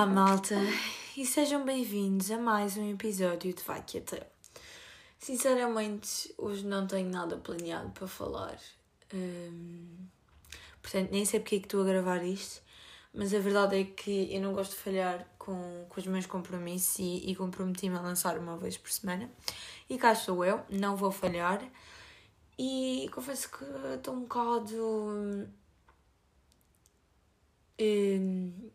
Olá, malta, e sejam bem-vindos a mais um episódio de Vai Que Até. Sinceramente, hoje não tenho nada planeado para falar, hum, portanto, nem sei porque é que estou a gravar isto, mas a verdade é que eu não gosto de falhar com, com os meus compromissos e, e comprometi-me a lançar uma vez por semana. E cá estou eu, não vou falhar. E confesso que estou um bocado. Hum,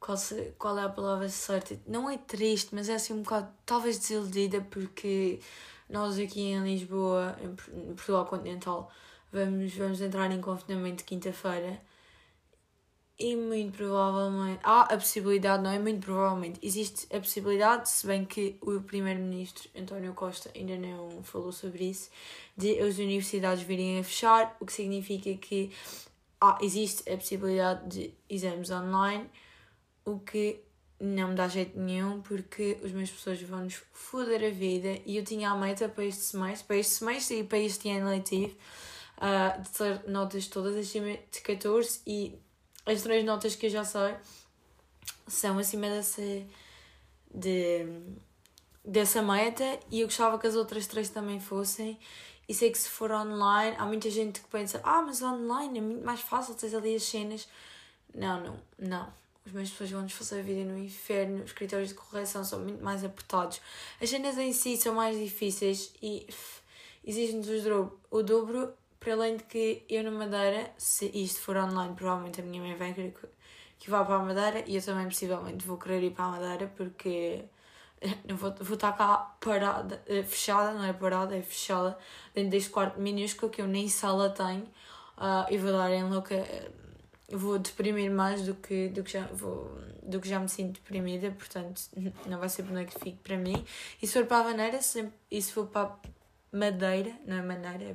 qual, se, qual é a palavra certa? Não é triste, mas é assim um bocado, talvez desiludida, porque nós aqui em Lisboa, em Portugal Continental, vamos, vamos entrar em confinamento quinta-feira e muito provavelmente. Há a possibilidade, não é? Muito provavelmente. Existe a possibilidade, se bem que o Primeiro-Ministro António Costa ainda não falou sobre isso, de as universidades virem a fechar, o que significa que ah, existe a possibilidade de exames online, o que não me dá jeito nenhum porque os meus pessoas vão-nos foder a vida e eu tinha a meta para este semestre, para este semestre e para este ano letivo, uh, de ter notas todas acima de 14 e as três notas que eu já sei são acima dessa, de, dessa meta e eu gostava que as outras três também fossem. E sei que se for online, há muita gente que pensa: ah, mas online é muito mais fácil, tens ali as cenas. Não, não, não. Os meus pessoas vão-nos fazer a vida no inferno, os critérios de correção são muito mais apertados. As cenas em si são mais difíceis e exigem-nos o dobro para além de que eu na Madeira, se isto for online, provavelmente a minha mãe vai querer que vá para a Madeira e eu também possivelmente vou querer ir para a Madeira porque não vou, vou estar cá parada, eh, fechada, não é parada, é fechada, dentro deste quarto minúsculo que eu nem sala tenho uh, e vou dar em louca. Vou deprimir mais do que, do, que já, vou, do que já me sinto deprimida, portanto não vai ser benéfico para mim. E se for para a Madeira, se, e se for para Madeira, não é Madeira, é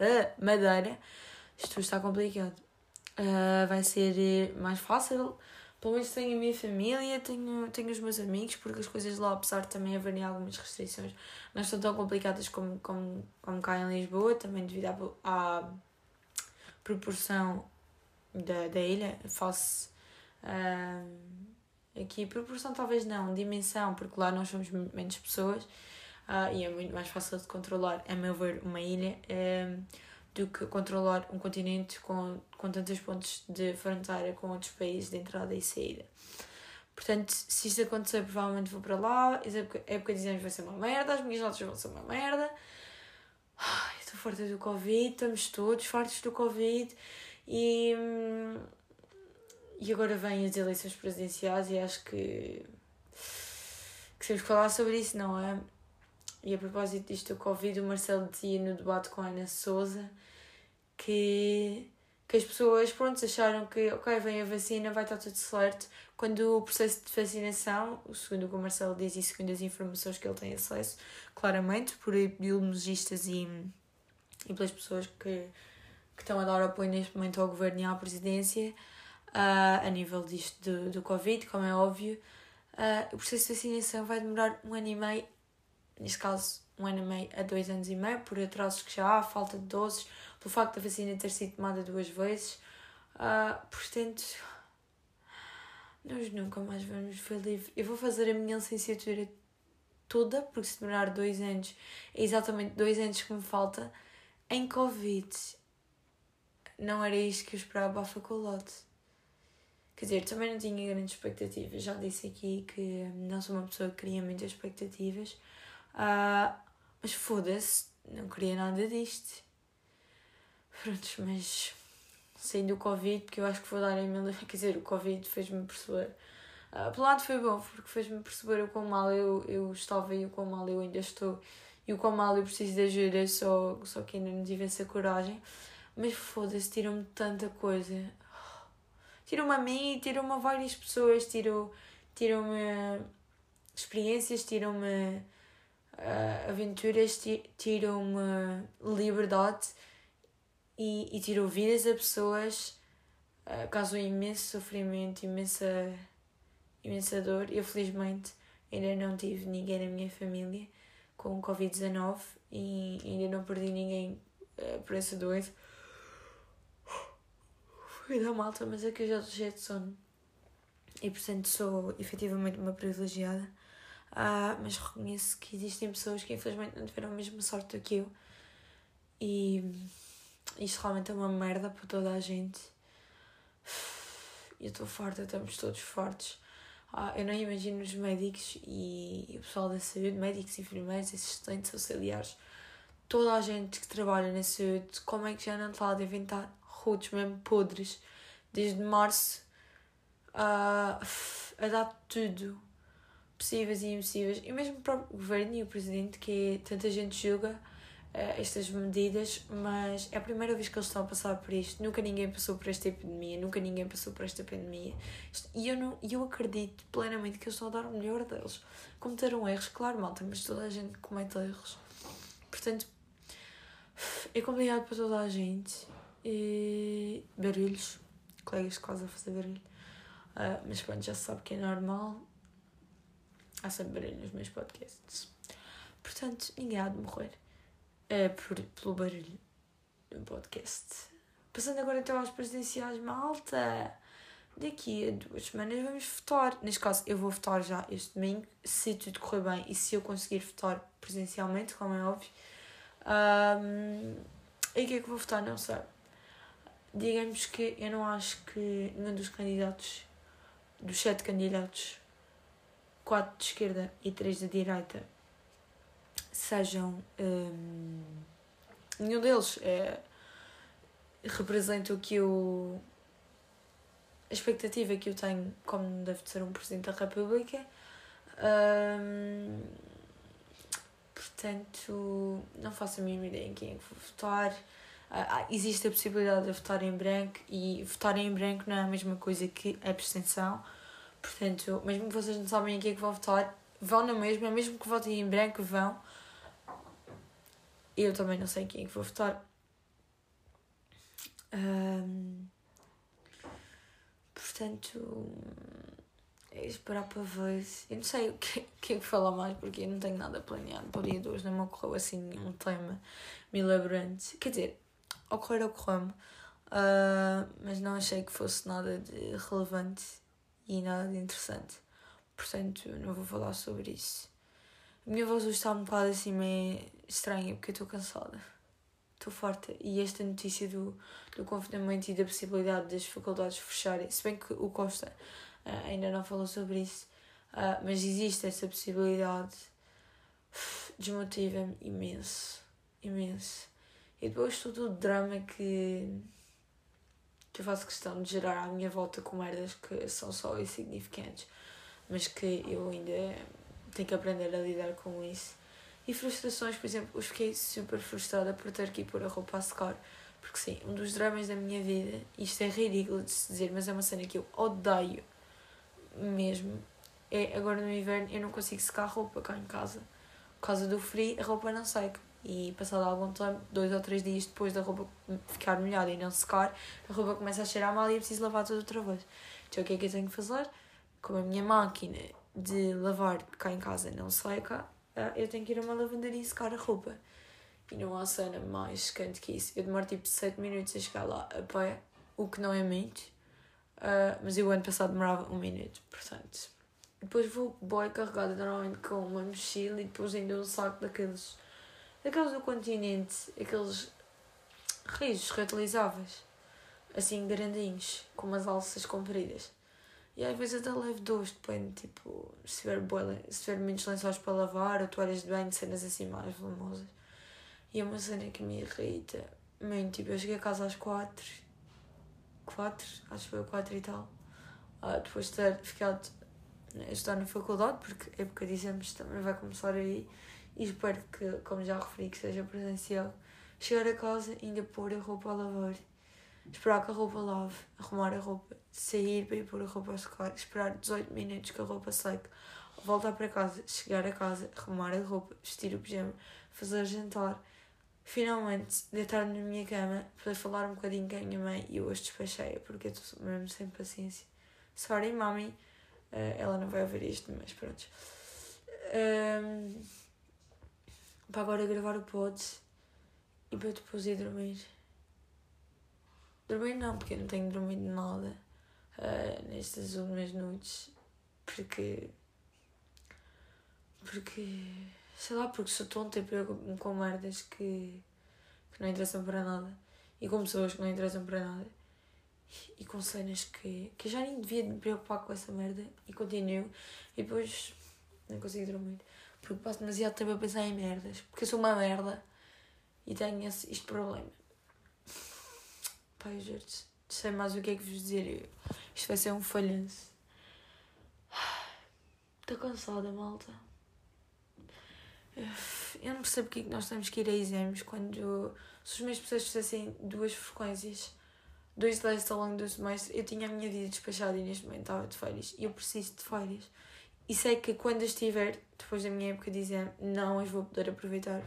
uh, Madeira, isto está complicado. Uh, vai ser eh, mais fácil. Pelo menos tenho a minha família, tenho, tenho os meus amigos, porque as coisas lá, apesar de também haverem algumas restrições, não estão tão complicadas como, como, como cá em Lisboa, também devido à, à proporção da, da ilha, face uh, aqui, proporção talvez não, dimensão, porque lá nós somos menos pessoas uh, e é muito mais fácil de controlar, a meu ver, uma ilha uh, do que controlar um continente com, com tantos pontos de fronteira com outros países de entrada e saída. Portanto, se isso acontecer, provavelmente vou para lá. Época, época de exames vai ser uma merda, as minhas notas vão ser uma merda. Ai, estou farta do Covid, estamos todos fartos do Covid e. Hum, e agora vêm as eleições presidenciais e acho que. que temos que falar sobre isso, não é? E a propósito disto do Covid, o Marcelo dizia no debate com a Ana Souza que, que as pessoas pronto, acharam que ok, vem a vacina, vai estar tudo certo, quando o processo de vacinação, segundo o que o Marcelo diz e segundo as informações que ele tem acesso, claramente, por biologistas e, e pelas pessoas que, que estão a dar apoio neste momento ao governo e à presidência, uh, a nível disto do, do Covid, como é óbvio, uh, o processo de vacinação vai demorar um ano e meio neste caso um ano e meio a dois anos e meio, por atrasos que já há, falta de doses, pelo facto da vacina ter sido tomada duas vezes. Uh, portanto, nós nunca mais vamos ver livre. Eu vou fazer a minha licenciatura toda, porque se demorar dois anos, é exatamente dois anos que me falta, em Covid. Não era isto que eu esperava a faculdade. Quer dizer, também não tinha grandes expectativas. Já disse aqui que não sou uma pessoa que cria muitas expectativas. Uh, mas foda-se, não queria nada disto. Prontos, mas saindo do Covid, porque eu acho que vou dar em mil. Quer dizer, o Covid fez-me perceber. Uh, pelo lado foi bom, porque fez-me perceber o quão mal eu, eu estava e o quão mal eu ainda estou. E o quão mal eu preciso de ajuda, só, só que ainda não tive essa coragem. Mas foda-se, tiram-me tanta coisa. Tiram-me a mim, tiram-me a várias pessoas, tiram-me tiram experiências, tiram-me uh, aventuras tiram-me liberdade e, e tiram vidas a pessoas, uh, causam imenso sofrimento, imensa, imensa dor. Eu, felizmente, ainda não tive ninguém na minha família com Covid-19 e ainda não perdi ninguém uh, por essa doença. Fui da malta, mas é que eu já estou cheia de sono. E portanto sou efetivamente uma privilegiada. Uh, mas reconheço que existem pessoas que infelizmente não tiveram a mesma sorte do que eu. E isto realmente é uma merda para toda a gente. Eu estou farta, estamos todos fortes. Ah, eu não imagino os médicos e o pessoal da saúde, médicos, enfermeiros, assistentes, auxiliares, toda a gente que trabalha na saúde, como é que já não está a inventar rotos mesmo podres, desde março a, a dar tudo possíveis e impossíveis. E mesmo para o governo e o presidente, que tanta gente julga uh, estas medidas, mas é a primeira vez que eles estão a passar por isto. Nunca ninguém passou por esta epidemia, nunca ninguém passou por esta pandemia. E eu, não, eu acredito plenamente que eles estão a dar o melhor deles. Cometeram erros, claro, malta, mas toda a gente comete erros. Portanto, é complicado para toda a gente. E barulhos, colegas quase a fazer barulho. Uh, mas pronto, já se sabe que é normal. Há sempre barulho nos meus podcasts. Portanto, ninguém há de morrer é por, pelo barulho do podcast. Passando agora então aos presidenciais, malta. Daqui a duas semanas vamos votar. Neste caso, eu vou votar já este domingo, se tudo correr bem e se eu conseguir votar presencialmente, como é óbvio. Um, e o que é que vou votar? Não sei. Digamos que eu não acho que nenhum dos candidatos, dos sete candidatos, quatro de esquerda e três de direita, sejam. Um, nenhum deles é, representa o que eu. a expectativa que eu tenho como deve ser um Presidente da República. Um, portanto, não faço a mínima ideia em quem é vou votar. Uh, existe a possibilidade de votar em branco e votar em branco não é a mesma coisa que abstenção. Portanto, mesmo que vocês não sabem em quem é que vão votar, vão na mesma, mesmo que votem em branco, vão. Eu também não sei quem é que vou votar. Um, portanto, é esperar para ver. Eu não sei o que, que é que falar mais porque eu não tenho nada planeado para o dia 2. Não me ocorreu assim um tema milagrante. Quer dizer, ocorrer ocorreu-me, uh, mas não achei que fosse nada de relevante e nada de interessante. Portanto, não vou falar sobre isso. A minha voz hoje está um bocado assim meio estranha porque eu estou cansada. Estou forte. E esta notícia do, do confinamento e da possibilidade das faculdades fecharem, se bem que o Costa uh, ainda não falou sobre isso, uh, mas existe essa possibilidade, desmotiva-me imenso. Imenso. E depois todo o drama que, que eu faço questão de gerar à minha volta com merdas que são só insignificantes, mas que eu ainda tenho que aprender a lidar com isso. E frustrações, por exemplo, eu fiquei super frustrada por ter que ir pôr a roupa a secar. Porque sim, um dos dramas da minha vida, isto é ridículo de se dizer, mas é uma cena que eu odeio mesmo. É agora no inverno eu não consigo secar roupa cá em casa. Por causa do frio, a roupa não seca. E passado algum tempo, dois ou três dias depois da roupa ficar molhada e não secar, a roupa começa a cheirar mal e eu preciso lavar tudo outra vez. Então o que é que eu tenho que fazer? Como a minha máquina de lavar cá em casa não seca, ah, eu tenho que ir a uma lavandaria secar a roupa. E não há cena mais secante que isso. Eu demoro tipo 7 minutos a chegar lá a pé, o que não é muito. Uh, mas eu ano passado demorava um minuto, portanto. Depois vou boa carregada normalmente com uma mochila e depois ainda um saco daqueles. Daqueles do continente, aqueles risos reutilizáveis, assim grandinhos, com umas alças compridas. E às vezes até levo dois, depende, tipo, se tiver, boa, se tiver muitos lençóis para lavar, ou toalhas de banho, cenas assim mais volumosas. E é uma cena que me irrita muito, tipo, eu cheguei a casa às quatro, quatro, acho que foi quatro e tal, ah, depois de ter ficado a estudar na faculdade, porque é época de exames também vai começar aí, e espero que, como já referi, que seja presencial, chegar a casa ainda pôr a roupa a lavar. Esperar que a roupa lave, arrumar a roupa, sair para ir pôr a roupa a secar, esperar 18 minutos que a roupa seque, voltar para casa, chegar a casa, arrumar a roupa, vestir o pijama, fazer jantar, finalmente deitar-me na minha cama para falar um bocadinho com a minha mãe e hoje despachei porque eu estou mesmo sem paciência. Sorry, mami, uh, ela não vai ouvir isto, mas pronto. Um, para agora gravar o pod e para depois ir dormir. Dormir não, porque eu não tenho dormido nada uh, nestas últimas noites. Porque. Porque. Sei lá, porque sou tonta e preocupo-me com merdas que, que não interessam para nada. E com pessoas que não interessam para nada. E com cenas que, que eu já nem devia me preocupar com essa merda. E continuo. E depois não consigo dormir. Porque passo demasiado tempo a pensar em merdas. Porque eu sou uma merda. E tenho esse, este problema. Pai, juro sei mais o que é que vos dizer. Isto vai ser um falhanço. Estou cansada, malta. Eu não percebo porque é que nós temos que ir a exames quando se os meus professores fizessem duas frequências, dois testes ao longo do semestre, eu tinha a minha vida despachada e neste momento estava de férias. E eu preciso de férias. E sei que quando estiver, depois da minha época exame, não as vou poder aproveitar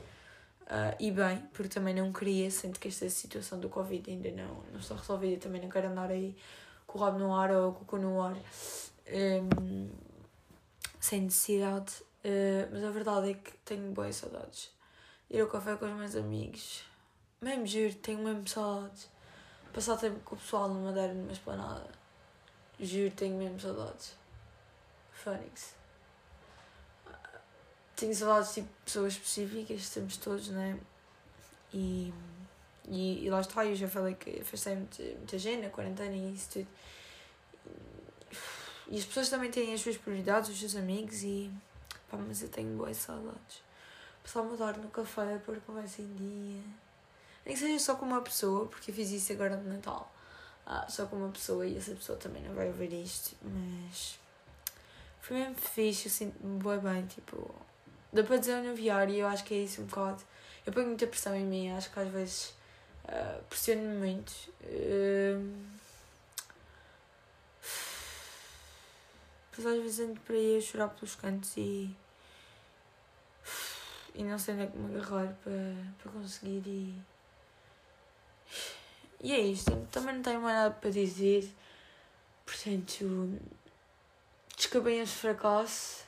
Uh, e bem, porque também não queria, sendo que esta situação do Covid ainda não, não está resolvida, também não quero andar aí com o rabo no ar ou com o cu no ar um, sem necessidade. Uh, mas a verdade é que tenho boas saudades. Ir ao café com os meus amigos, mesmo juro, tenho mesmo saudades. Passar tempo com o pessoal numa Madeira, numa esplanada, juro, tenho mesmo saudades. Fónix tenho saudades tipo pessoas específicas, temos todos, né? E, e, e lá está, eu já falei que afastei muita, gente na quarentena e isso tudo. E as pessoas também têm as suas prioridades, os seus amigos e pá, mas eu tenho boas saudades. Passar uma tarde no café, pôr conversa em dia. Nem que seja só com uma pessoa, porque eu fiz isso agora no Natal. Ah, só com uma pessoa e essa pessoa também não vai ouvir isto, mas foi mesmo fixe, eu sinto-me bem, tipo, dá para desanuviar e eu acho que é isso um bocado. Eu ponho muita pressão em mim, acho que às vezes uh, pressiono-me muito. Uh, às vezes ando para aí a chorar pelos cantos e. e não sei onde é que me agarrar para, para conseguir e. E é isto, também não tenho mais nada para dizer. Portanto, desculpem este fracasso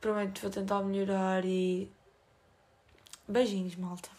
prometo vou tentar melhorar e beijinhos, malta.